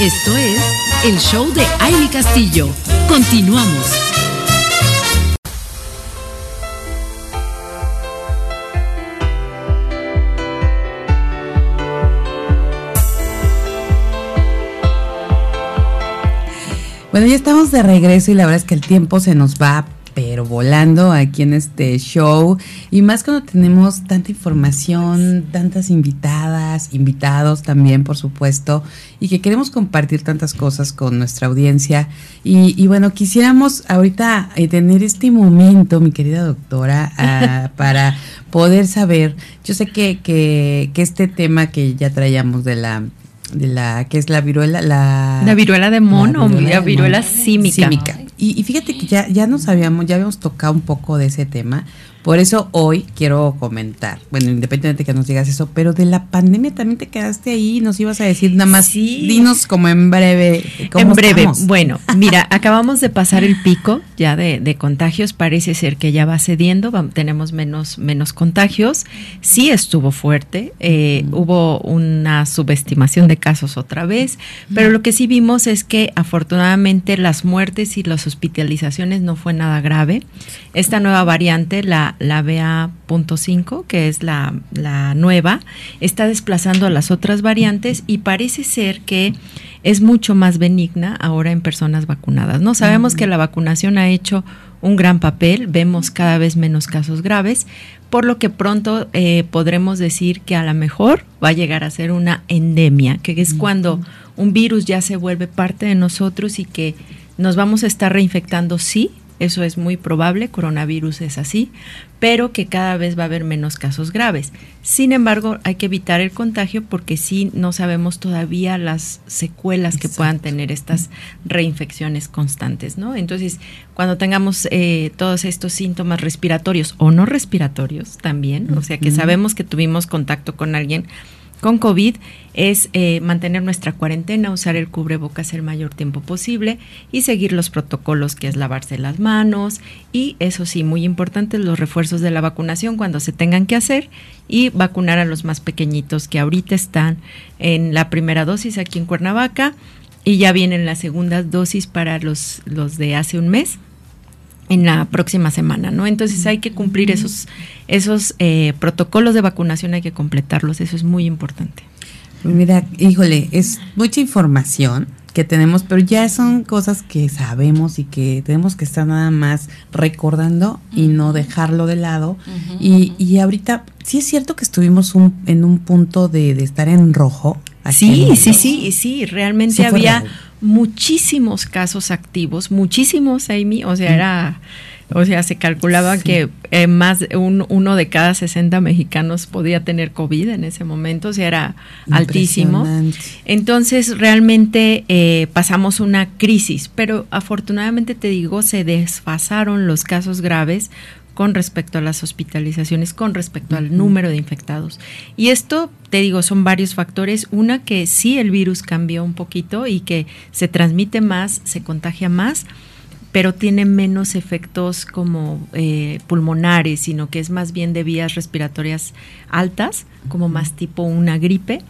Esto es el show de Aile Castillo. Continuamos. Bueno, ya estamos de regreso y la verdad es que el tiempo se nos va pero volando aquí en este show y más cuando tenemos tanta información, tantas invitadas, invitados también, por supuesto, y que queremos compartir tantas cosas con nuestra audiencia. Y, bueno, quisiéramos ahorita eh, tener este momento, mi querida doctora, ah, para poder saber, yo sé que, que, que este tema que ya traíamos de la de la que es la viruela la, la viruela de mono la viruela, símica. Y, y, fíjate que ya ya nos habíamos ya habíamos tocado un poco de ese tema por eso hoy quiero comentar, bueno, independientemente de que nos digas eso, pero de la pandemia también te quedaste ahí, nos ibas a decir nada más, sí. dinos como en breve. ¿cómo en breve, bueno, mira, acabamos de pasar el pico ya de, contagios, parece ser que ya va cediendo, tenemos menos, menos contagios, sí estuvo fuerte, eh, hubo una subestimación de casos otra vez, pero lo que sí vimos es que afortunadamente las muertes y las hospitalizaciones no fue nada grave. Esta nueva variante, la la, BA.5, que es la, nueva, está desplazando a las otras variantes y parece ser que es mucho más benigna ahora en personas vacunadas. No sabemos que la vacunación ha hecho un gran papel, vemos cada vez menos casos graves, por lo que pronto eh, podremos decir que a lo mejor va a llegar a ser una endemia, que es cuando un virus ya se vuelve parte de nosotros y que nos vamos a estar reinfectando, sí, eso es muy probable, coronavirus es así, pero que cada vez va a haber menos casos graves. Sin embargo, hay que evitar el contagio porque sí no sabemos todavía las secuelas que puedan tener estas reinfecciones constantes, ¿no? Entonces, cuando tengamos eh, todos estos síntomas respiratorios o no respiratorios también, o sea que sabemos que tuvimos contacto con alguien con COVID es eh, mantener nuestra cuarentena, usar el cubrebocas el mayor tiempo posible y seguir los protocolos que es lavarse las manos y eso sí, muy importante, los refuerzos de la vacunación cuando se tengan que hacer y vacunar a los más pequeñitos que ahorita están en la primera dosis aquí en Cuernavaca y ya vienen las segundas dosis para los, los de hace un mes en la próxima semana, ¿no? Entonces hay que cumplir esos, esos eh, protocolos de vacunación, hay que completarlos, eso es muy importante. Mira, híjole, es mucha información que tenemos, pero ya son cosas que sabemos y que tenemos que estar nada más recordando y no dejarlo de lado. y, y, ahorita, sí es cierto que estuvimos un, en un punto de, de estar en rojo. Sí, sí, sí, sí, realmente había muchísimos casos activos, muchísimos, Amy, o sea, era, o sea, se calculaba que eh, más un, uno de cada 60 mexicanos podía tener COVID en ese momento, o sea, era altísimo. Entonces, realmente eh, pasamos una crisis, pero afortunadamente te digo, se desfasaron los casos graves con respecto a las hospitalizaciones, con respecto al número de infectados. Y esto, te digo, son varios factores. Una, que sí el virus cambió un poquito y que se transmite más, se contagia más, pero tiene menos efectos como eh, pulmonares, sino que es más bien de vías respiratorias altas, como más tipo una gripe.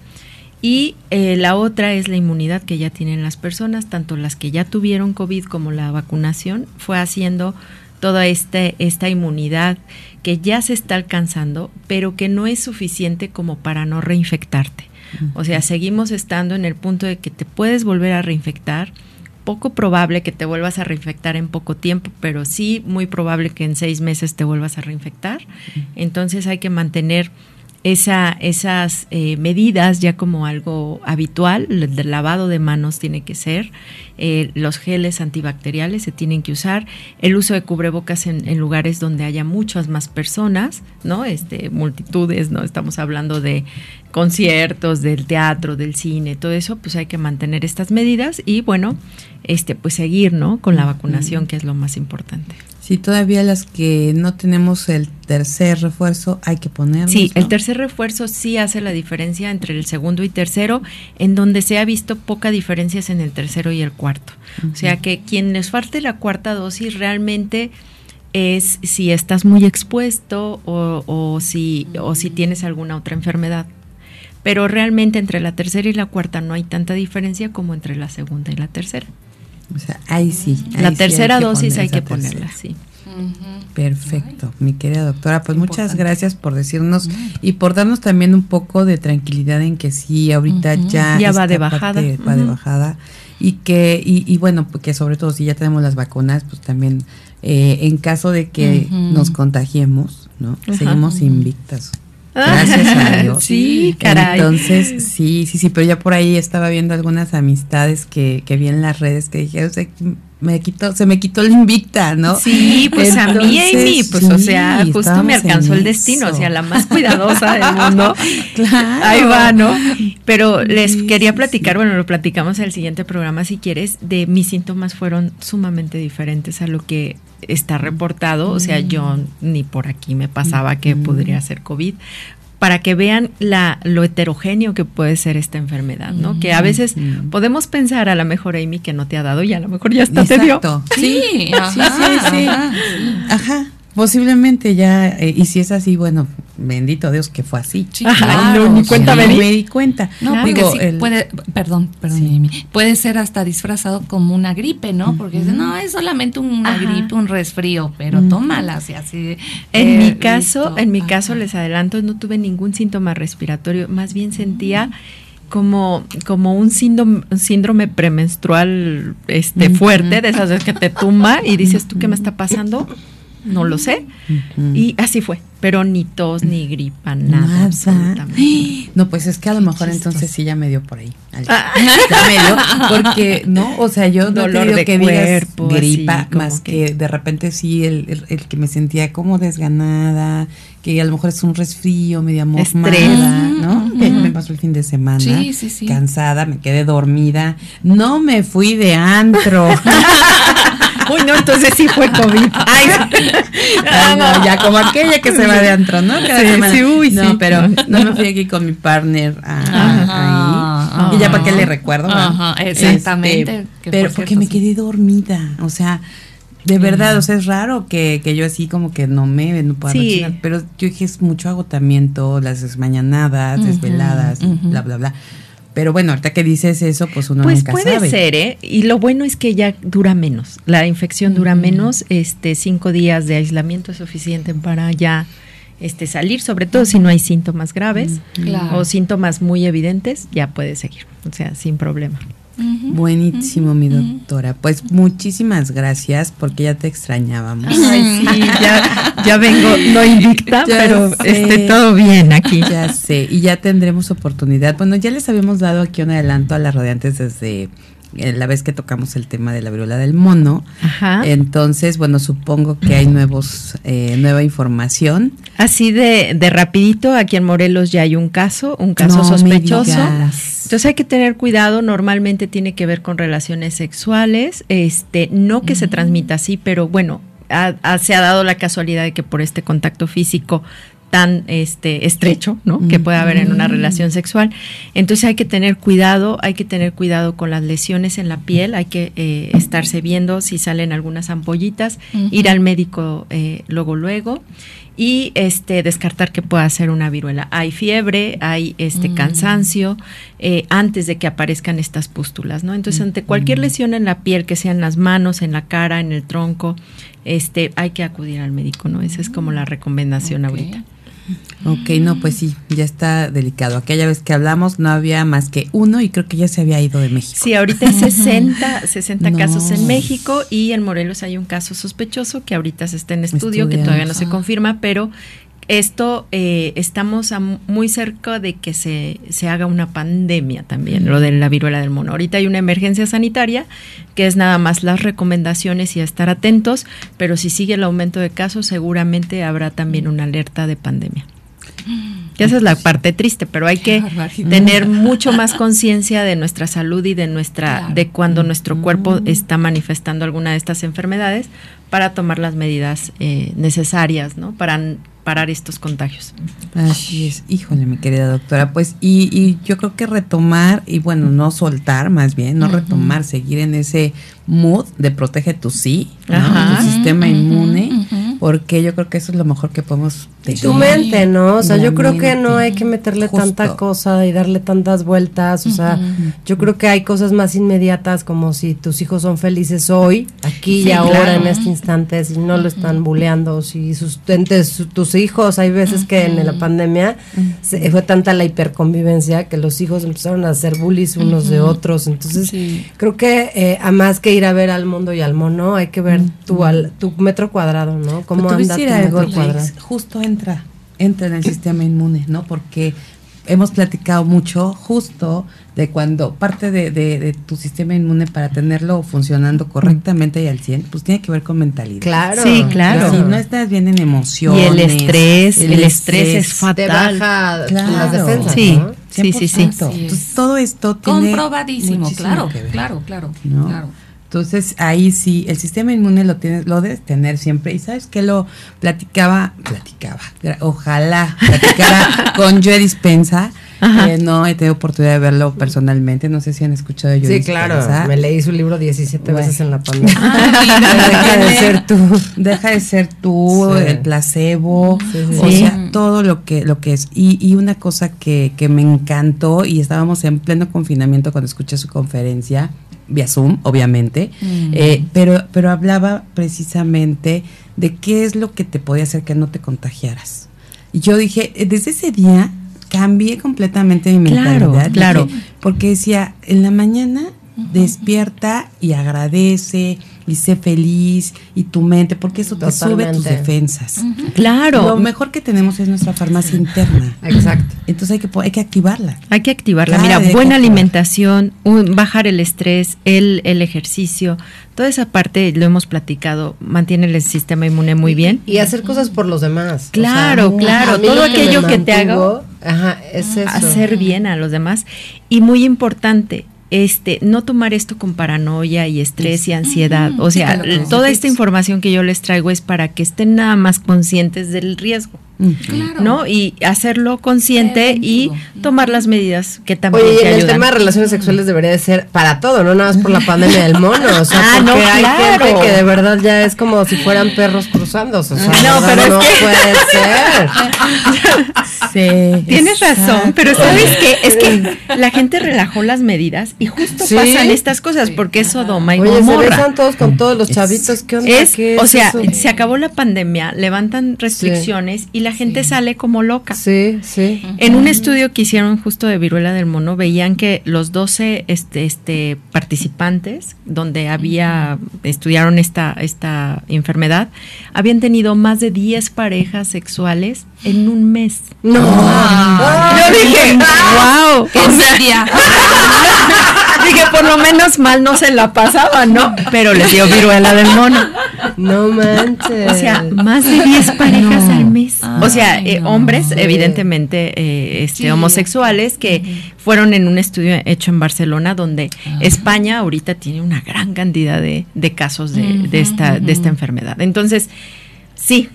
Y eh, la otra es la inmunidad que ya tienen las personas, tanto las que ya tuvieron COVID como la vacunación, fue haciendo toda este, esta inmunidad que ya se está alcanzando, pero que no es suficiente como para no reinfectarte. O sea, seguimos estando en el punto de que te puedes volver a reinfectar, poco probable que te vuelvas a reinfectar en poco tiempo, pero sí muy probable que en seis meses te vuelvas a reinfectar. Entonces hay que mantener esa, esas eh, medidas ya como algo habitual, el lavado de manos tiene que ser, eh, los geles antibacteriales se tienen que usar, el uso de cubrebocas en, lugares donde haya muchas más personas, ¿no? Este, multitudes, ¿no? Estamos hablando de conciertos, del teatro, del cine, todo eso, pues hay que mantener estas medidas y bueno, este, pues seguir, ¿no? Con la vacunación, que es lo más importante. Sí, todavía las que no tenemos el tercer refuerzo hay que ponerlo. Sí, el tercer refuerzo sí hace la diferencia entre el segundo y tercero, en donde se ha visto poca diferencia en el tercero y el cuarto. O sea que quien les falte la cuarta dosis realmente es si estás muy expuesto o, o, si, o si tienes alguna otra enfermedad pero realmente entre la tercera y la cuarta no hay tanta diferencia como entre la segunda y la tercera. O sea, ahí sí. la tercera dosis hay que ponerla, sí. Perfecto, mi querida doctora. Pues muchas gracias por decirnos y por darnos también un poco de tranquilidad en que sí, ahorita ya, ya va de bajada. va de bajada. Y que, y, bueno, porque sobre todo si ya tenemos las vacunas, pues también eh, en caso de que nos contagiemos, ¿no? Seguimos invictas. Gracias a Dios. Sí, caray. Entonces, sí, sí, sí, pero ya por ahí estaba viendo algunas amistades que, que vi en las redes que dije, o sea, me quitó, se me quitó la invicta, ¿no? Sí, pues a mí, Amy, pues o sea, justo me alcanzó el destino, o sea, la más cuidadosa del mundo. claro. Ahí va, ¿no? Pero les quería platicar, bueno, lo platicamos en el siguiente programa si quieres, de mis síntomas fueron sumamente diferentes a lo que está reportado, o sea, yo ni por aquí me pasaba que podría ser COVID, para que vean la, lo heterogéneo que puede ser esta enfermedad, ¿no? Que a veces podemos pensar a lo mejor, Amy, que no te ha dado y a lo mejor ya está te dio. Sí, sí, sí, sí. Ajá. Posiblemente ya, eh, y si es así, bueno, bendito Dios que fue así. Sí, no, ni cuenta me, di. cuenta. No, porque sí puede, perdón, perdón, puede ser hasta disfrazado como una gripe, ¿no? Porque no, es solamente una gripe, un resfrío, pero tómala, así, así. En eh, mi caso, en mi caso les adelanto, no tuve ningún síntoma respiratorio, más bien sentía como, como un síndrome, síndrome premenstrual este, fuerte, de esas veces que te tumba y dices, ¿tú qué me está pasando? No lo sé. Y así fue, pero ni tos, ni gripa, nada. No, pues es que a lo mejor entonces sí ya me dio por ahí. Ah. Ya me dio, porque no, o sea, yo no Dolor de que cuerpo, gripa, más que, de repente sí el, el, que me sentía como desganada, que a lo mejor es un resfrío, media mormada, ¿no? Que me pasó el fin de semana, sí, sí, sí. cansada, me quedé dormida, no me fui de antro. Uy, no, entonces sí fue COVID. Ay, no, ya como aquella que se va de antro, ¿no? sí, sí, uy, no, pero no me fui aquí con mi partner ahí. y ya para qué le recuerdo. Ajá, exactamente. Este, pero porque me quedé dormida, o sea, de verdad, o sea, es raro que, que yo así como que no me no puedo sí. pero yo dije es mucho agotamiento, las mañanadas, desveladas, bla, bla, bla. Pero bueno, ahorita que dices eso, pues uno pues puede ser, ¿eh? Y lo bueno es que ya dura menos. La infección dura menos. Este, cinco días de aislamiento es suficiente para ya este, salir, sobre todo si no hay síntomas graves o síntomas muy evidentes, ya puede seguir. O sea, sin problema. Buenísimo, mi doctora. Pues muchísimas gracias porque ya te extrañábamos. Ay, sí, ya, vengo, no invicta, pero esté todo bien aquí. Ya sé, y ya tendremos oportunidad. Bueno, ya les habíamos dado aquí un adelanto a las radiantes desde la vez que tocamos el tema de la viruela del mono. Ajá. Entonces, bueno, supongo que hay nuevos, eh, nueva información. Así de, de rapidito, aquí en Morelos ya hay un caso, un caso sospechoso. Entonces hay que tener cuidado, normalmente tiene que ver con relaciones sexuales, este, no que se transmita así, pero bueno, se ha dado la casualidad de que por este contacto físico tan este estrecho, ¿no? Que puede haber en una relación sexual. Entonces hay que tener cuidado, hay que tener cuidado con las lesiones en la piel, hay que eh, estarse viendo si salen algunas ampollitas, ir al médico eh, luego luego y este descartar que pueda ser una viruela. Hay fiebre, hay este cansancio eh, antes de que aparezcan estas pústulas, ¿no? Entonces ante cualquier lesión en la piel, que sea en las manos, en la cara, en el tronco, este hay que acudir al médico, ¿no? Esa es como la recomendación ahorita. Ok, no, pues sí, ya está delicado. Aquella vez que hablamos no había más que uno y creo que ya se había ido de México. Sí, ahorita hay 60, 60 casos en México y en Morelos hay un caso sospechoso que ahorita se está en estudio, que todavía no se confirma, pero esto eh, estamos muy cerca de que se, se, haga una pandemia también, lo de la viruela del mono. Ahorita hay una emergencia sanitaria que es nada más las recomendaciones y estar atentos, pero si sigue el aumento de casos seguramente habrá también una alerta de pandemia. esa es la parte triste, pero hay que tener mucho más conciencia de nuestra salud y de nuestra de cuando nuestro cuerpo está manifestando alguna de estas enfermedades para tomar las medidas eh, necesarias, ¿no? Para parar estos contagios. Así es, híjole, mi querida doctora, pues y, y yo creo que retomar y bueno, no soltar más bien, no retomar, seguir en ese mood de protege tu sí, tu sistema inmune, porque yo creo que eso es lo mejor que podemos tu mente, ¿no? O sea, yo creo que no hay que meterle tanta cosa y darle tantas vueltas. O sea, yo creo que hay cosas más inmediatas como si tus hijos son felices hoy, aquí y ahora, en este instante, si no lo están buleando, si sus, tus hijos, hay veces que en la pandemia fue tanta la hiperconvivencia que los hijos empezaron a hacer bullies unos de otros. Entonces, creo que eh, a más que ir a ver al mundo y al mono, hay que ver tu, al, tu metro cuadrado, ¿no? ¿Cómo anda tu metro cuadrado? Justo entra, entra en el sistema inmune, ¿no? Porque hemos platicado mucho justo de cuando parte de, tu sistema inmune para tenerlo funcionando correctamente y al 100, pues tiene que ver con mentalidad. Claro. Sí, claro. Si no estás bien en emociones. Y el estrés, el, estrés, es fatal. baja las defensas, sí. Sí, sí, sí. Entonces, todo esto tiene comprobadísimo, claro, claro, claro, claro. Entonces ahí sí, el sistema inmune lo tienes, lo debes tener siempre. Y sabes que lo platicaba, platicaba, ojalá platicara con Joe Dispensa. Eh, no he tenido oportunidad de verlo personalmente. No sé si han escuchado Joe Sí, claro. Me leí su libro 17 veces en la pandemia. deja de ser tú. Deja de ser tú, el placebo. o sea, todo lo que, lo que es. Y, y una cosa que, que me encantó, y estábamos en pleno confinamiento cuando escuché su conferencia vía Zoom, obviamente, mm. eh, pero, pero hablaba precisamente de qué es lo que te podía hacer que no te contagiaras. Y yo dije, eh, desde ese día cambié completamente mi mentalidad. Claro, porque decía, en la mañana despierta y agradece y sé feliz y tu mente, porque eso te sube tus defensas. Claro. Lo mejor que tenemos es nuestra farmacia interna. Exacto. Entonces hay que, hay que activarla. Hay que activarla. Mira, buena alimentación, bajar el estrés, el, el ejercicio, toda esa parte lo hemos platicado, mantiene el sistema inmune muy bien. Y hacer cosas por los demás. Claro, claro. Todo aquello que, te haga es hacer bien a los demás. Y muy importante, este, no tomar esto con paranoia y estrés y ansiedad. O sea, toda esta información que yo les traigo es para que estén nada más conscientes del riesgo. ¿No? Y hacerlo consciente y tomar las medidas que también Oye, y el tema de relaciones sexuales debería de ser para todo, no nada más por la pandemia del mono. O sea, ah, porque hay gente que de verdad ya es como si fueran perros cruzándose. O sea, no, pero no puede ser. sí. Tienes razón, pero ¿sabes qué? Es que la gente relajó las medidas y justo pasan estas cosas porque es Sodoma y Oye, se besan todos con todos los chavitos. ¿Qué onda? Es, o sea, se acabó la pandemia, levantan restricciones y la gente sale como loca. Sí, sí. En un estudio que hicieron justo de viruela del mono, veían que los 12 este, este, participantes, donde había, estudiaron esta, esta enfermedad, habían tenido más de 10 parejas sexuales en un mes. No. Yo dije, wow. ¿Qué? Dije, por lo menos mal no se la pasaba, ¿no? Pero les dio viruela del mono. No manches. O sea, más de 10 parejas al mes. o sea, eh, hombres, evidentemente, eh, este, homosexuales, que fueron en un estudio hecho en Barcelona, donde España ahorita tiene una gran cantidad de, casos de, esta, de esta enfermedad. Entonces, sí,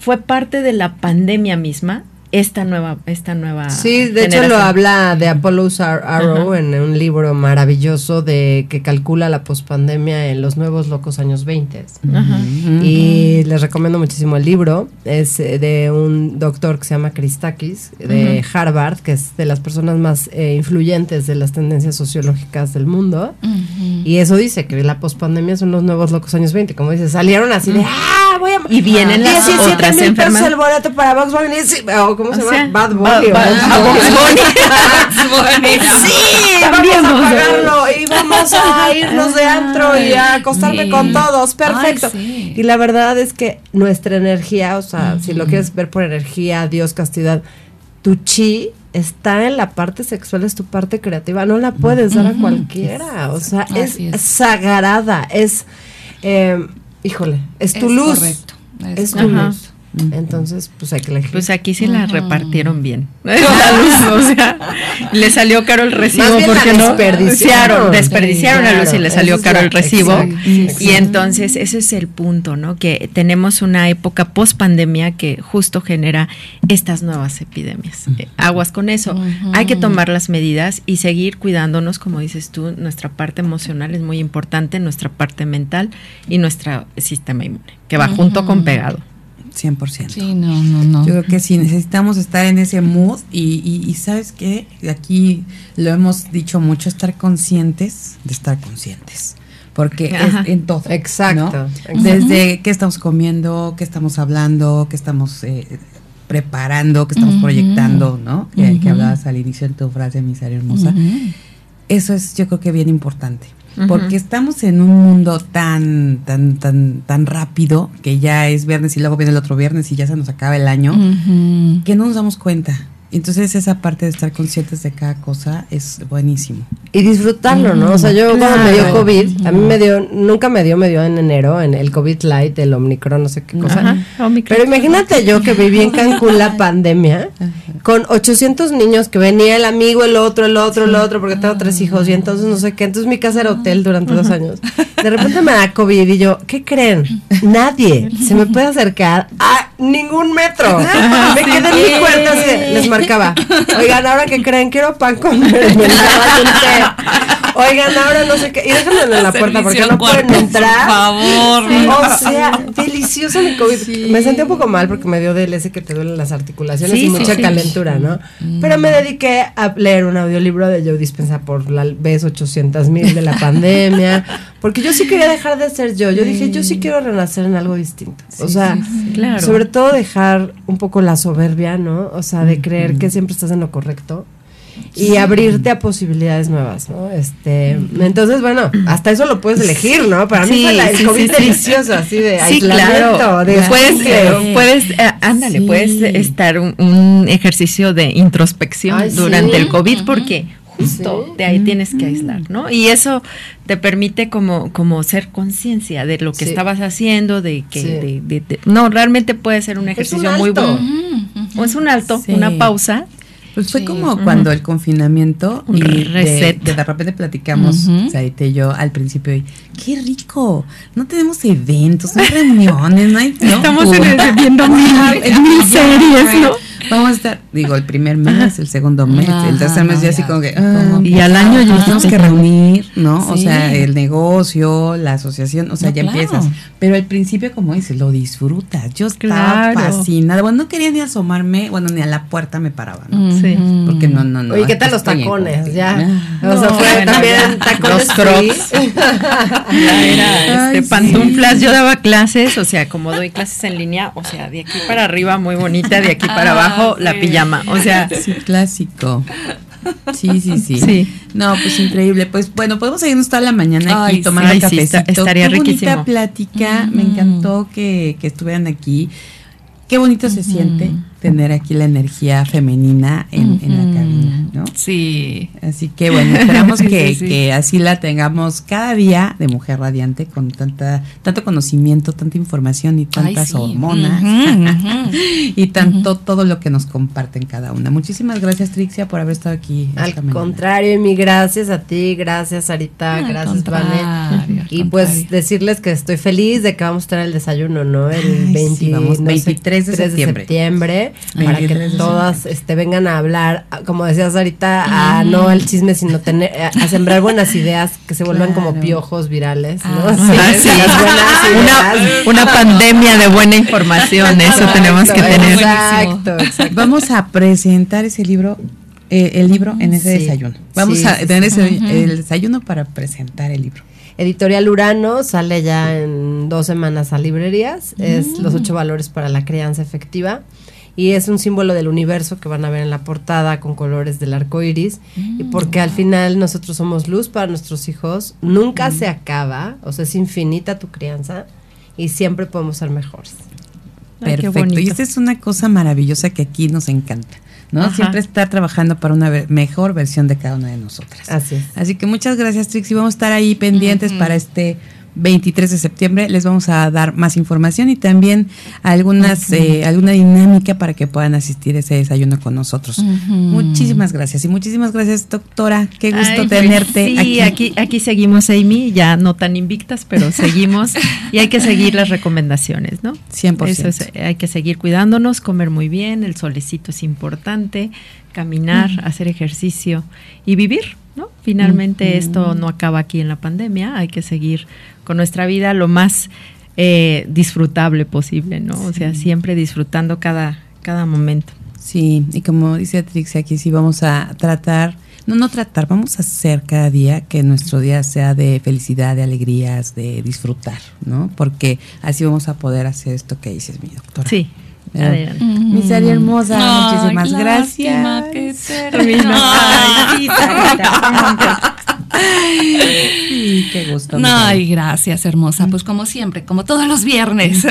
fue parte de la pandemia misma esta nueva esta nueva sí de hecho lo habla de Apollo's Arrow en un libro maravilloso de que calcula la pospandemia en los nuevos locos años 20 y les recomiendo muchísimo el libro. Es eh, de un doctor que se llama Christakis de Harvard que es de las personas más eh, influyentes de las tendencias sociológicas del mundo. Y eso dice que la pospandemia son los nuevos locos años 20 como dice salieron así de ah voy a y vienen las otras enfermedades el boleto para Vox ¿cómo se llama? Bad Bunny. Sí, vamos a pagarlo y vamos a irnos de antro y a acostarme con todos. Perfecto. Y la verdad es que nuestra energía, o sea, si lo quieres ver por energía, Dios, castidad, tu chi está en la parte sexual, es tu parte creativa, no la puedes dar a cualquiera, o sea, es, sagrada, es, eh, híjole, es tu luz, correcto. es, tu luz. Entonces, pues hay que elegir. Pues aquí sí la repartieron bien. o sea, le salió caro el recibo porque no desperdiciaron, desperdiciaron a luz y le salió caro el recibo. y entonces ese es el punto, ¿no? Que tenemos una época post pandemia que justo genera estas nuevas epidemias. Eh, aguas con eso. Hay que tomar las medidas y seguir cuidándonos, como dices tú, nuestra parte emocional es muy importante, nuestra parte mental y nuestro sistema inmune, que va junto con pegado. 100%. Sí, no, no, no. Yo creo que sí, necesitamos estar en ese mood y, y, ¿sabes qué? Aquí lo hemos dicho mucho, estar conscientes de estar conscientes. Porque es en todo. Exacto. Desde qué estamos comiendo, qué estamos hablando, qué estamos eh, preparando, qué estamos proyectando, ¿no? Que, hablabas al inicio en tu frase, misaria hermosa. Eso es, yo creo que bien importante porque estamos en un mundo tan, tan, tan, tan rápido que ya es viernes y luego viene el otro viernes y ya se nos acaba el año, que no nos damos cuenta. Entonces esa parte de estar conscientes de cada cosa es buenísimo. Y disfrutarlo, ¿no? O sea, yo cuando me dio COVID, a mí me dio, nunca me dio, me dio en enero, en el COVID light, el Omicron, no sé qué cosa. Pero imagínate yo que viví en Cancún la pandemia, con 800 niños que venía el amigo, el otro, el otro, el otro, porque tengo tres hijos y entonces no sé qué. Entonces mi casa era hotel durante dos años. De repente me da COVID y yo, ¿qué creen? Nadie se me puede acercar a ningún metro. Me quedé en mi cuarto así, les marcaba. Oigan, ahora que creen, quiero pan con mermelada. Oigan, ahora no sé qué. Y déjenme en la puerta porque no pueden entrar. Por favor. O sea, delicioso mi COVID. Me sentí un poco mal porque me dio ese que te duelen las articulaciones y mucha calentura, ¿no? Mm. Pero me dediqué a leer un audiolibro de Joe Dispensa por la vez 800 mil de la pandemia. Porque yo sí quería dejar de ser yo. Yo dije, yo sí quiero renacer en algo distinto. o sea, sobre todo dejar un poco la soberbia, ¿no? O sea, de creer que siempre estás en lo correcto y abrirte a posibilidades nuevas, ¿no? Este, entonces, bueno, hasta eso lo puedes elegir, ¿no? Para mí fue la, el COVID delicioso, así de aislamiento, claro. de puedes, eh, puedes, eh, ándale, puedes estar un, ejercicio de introspección durante el COVID porque justo de ahí tienes que aislar, ¿no? Y eso te permite como, como ser conciencia de lo que estabas haciendo, de que, no, realmente puede ser un ejercicio muy bueno. O es un alto, una pausa pues fue como cuando el confinamiento y de, de, repente platicamos, Sarita y yo al principio, y, qué rico, no tenemos eventos, no hay reuniones, no hay... Estamos viendo mil series, ¿no? Vamos a estar, digo, el primer mes, el segundo mes, el tercer mes ya así como que... Ah, y al año ya tenemos que reunir, ¿no? O sea, el negocio, la asociación, o sea, ya empiezas. Pero al principio, como dices, lo disfrutas. Yo estaba fascinada. Bueno, no quería ni asomarme, bueno, ni a la puerta me paraba, ¿no? Sí. Porque no, no, no. Oye, ¿qué tal los tacones? Ya. o sea, fue también tacones. Los crocs. ya era este, pantuflas. Yo daba clases, o sea, como doy clases en línea, o sea, de aquí para arriba muy bonita, de aquí para abajo la pijama. O sea, sí, clásico. Sí, sí, sí, sí. No, pues increíble. Pues bueno, podemos seguirnos toda la mañana aquí tomando sí, cafecito. estaría Qué riquísimo. bonita plática. Me encantó que, que estuvieran aquí. Qué bonito se siente tener aquí la energía femenina en, en, la cabina, ¿no? Sí. Así que bueno, esperamos que, que, así la tengamos cada día de mujer radiante con tanta tanto conocimiento, tanta información y tantas hormonas y tanto todo lo que nos comparten cada una. Muchísimas gracias Trixia por haber estado aquí. Al contrario, mi gracias a ti, gracias Sarita, gracias Vane. Y pues decirles que estoy feliz de que vamos a tener el desayuno, ¿no? El 23 de septiembre para que todas este, vengan a hablar, como decías ahorita, a no al chisme, sino tener, a, sembrar buenas ideas que se vuelvan como piojos virales, ¿no? Ah, ah, una, pandemia de buena información, eso tenemos que tener. Exacto, Vamos a presentar ese libro eh, el libro en ese desayuno. Vamos a tener ese, el desayuno para presentar el libro. Editorial Urano sale ya en dos semanas a librerías. Es Los ocho valores para la crianza efectiva y es un símbolo del universo que van a ver en la portada con colores del arco iris. y mm, porque al final nosotros somos luz para nuestros hijos, nunca se acaba, o sea, es infinita tu crianza y siempre podemos ser mejores. Perfecto. y esta es una cosa maravillosa que aquí nos encanta. ¿no? Siempre estar trabajando para una mejor versión de cada una de nosotras. Así es. Así que muchas gracias, Trixie. Vamos a estar ahí pendientes para este 23 de septiembre les vamos a dar más información y también algunas eh, alguna dinámica para que puedan asistir a ese desayuno con nosotros. Muchísimas gracias y muchísimas gracias doctora, qué gusto pues tenerte sí, aquí. aquí. aquí seguimos Amy, ya no tan invictas, pero seguimos y hay que seguir las recomendaciones, ¿no? 100%. Eso hay que seguir cuidándonos, comer muy bien, el solecito es importante, caminar, hacer ejercicio y vivir, ¿no? Finalmente esto no acaba aquí en la pandemia, hay que seguir con nuestra vida lo más eh, disfrutable posible, ¿no? O sea, siempre disfrutando cada, cada momento. Sí, y como dice Trixie aquí, sí vamos a tratar, no, no tratar, vamos a hacer cada día que nuestro día sea de felicidad, de alegrías, de disfrutar, ¿no? Porque así vamos a poder hacer esto que dices, mi doctora. Sí. Adelante. Mi serie hermosa, muchísimas gracias. Que Ay, sí, qué gusto. Ay, gracias, hermosa. Pues como siempre, como todos los viernes.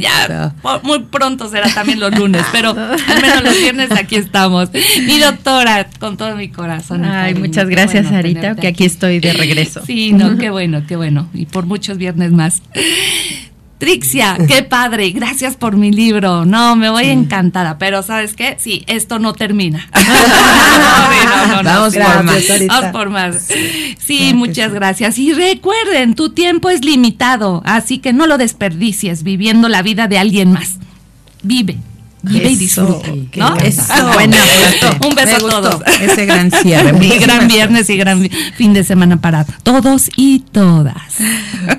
ya, muy pronto será también los lunes, pero al menos los viernes aquí estamos. Mi doctora, con todo mi corazón. Ay, muchas gracias, Sarita, que aquí estoy de regreso. Sí, no, qué bueno, qué bueno. Y por muchos viernes más. Trixia, qué padre, gracias por mi libro. No, me voy encantada, pero ¿sabes qué? Sí, esto no termina. Vamos por más. Vamos por más. Sí, muchas gracias. Y recuerden, tu tiempo es limitado, así que no lo desperdicies viviendo la vida de alguien más. Vive, y disfruta. ¿no? Eso. Buena Un beso a todos. Ese gran cierre. Y gran viernes y gran fin de semana para todos y todas.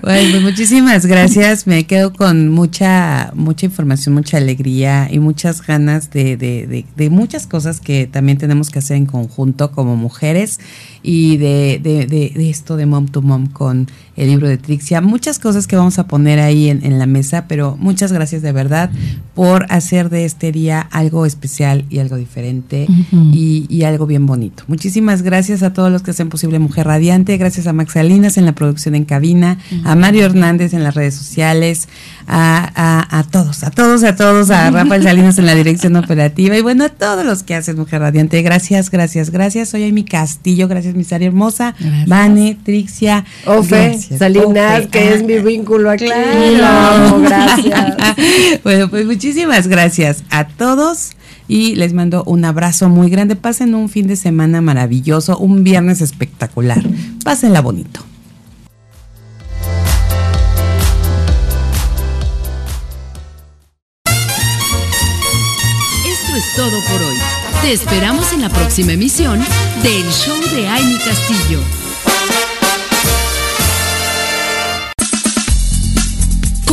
Bueno, pues muchísimas gracias. Me quedo con mucha, mucha información, mucha alegría y muchas ganas de, de, de, de muchas cosas que también tenemos que hacer en conjunto como mujeres y de, esto de Mom to Mom con el libro de Trixia. Muchas cosas que vamos a poner ahí en, en la mesa, pero muchas gracias de verdad por hacer de este día algo especial y algo diferente y, y, algo bien bonito. Muchísimas gracias a todos los que hacen posible Mujer Radiante, gracias a Max Salinas en la producción en cabina, a Mario Hernández en las redes sociales, a, a, a, todos, a todos, a todos, a Rafael Salinas en la dirección operativa y bueno, a todos los que hacen Mujer Radiante. Gracias, gracias, gracias. Soy mi Castillo, gracias mi hermosa, Vane, Trixia, Ofe, Salinas, que es mi vínculo aquí. Claro. gracias. bueno, pues muchísimas gracias a todos y les mando un abrazo muy grande. Pasen un fin de semana maravilloso, un viernes espectacular. Pásenla bonito. Esto es todo por hoy. Te esperamos en la próxima emisión del Show de Amy Castillo.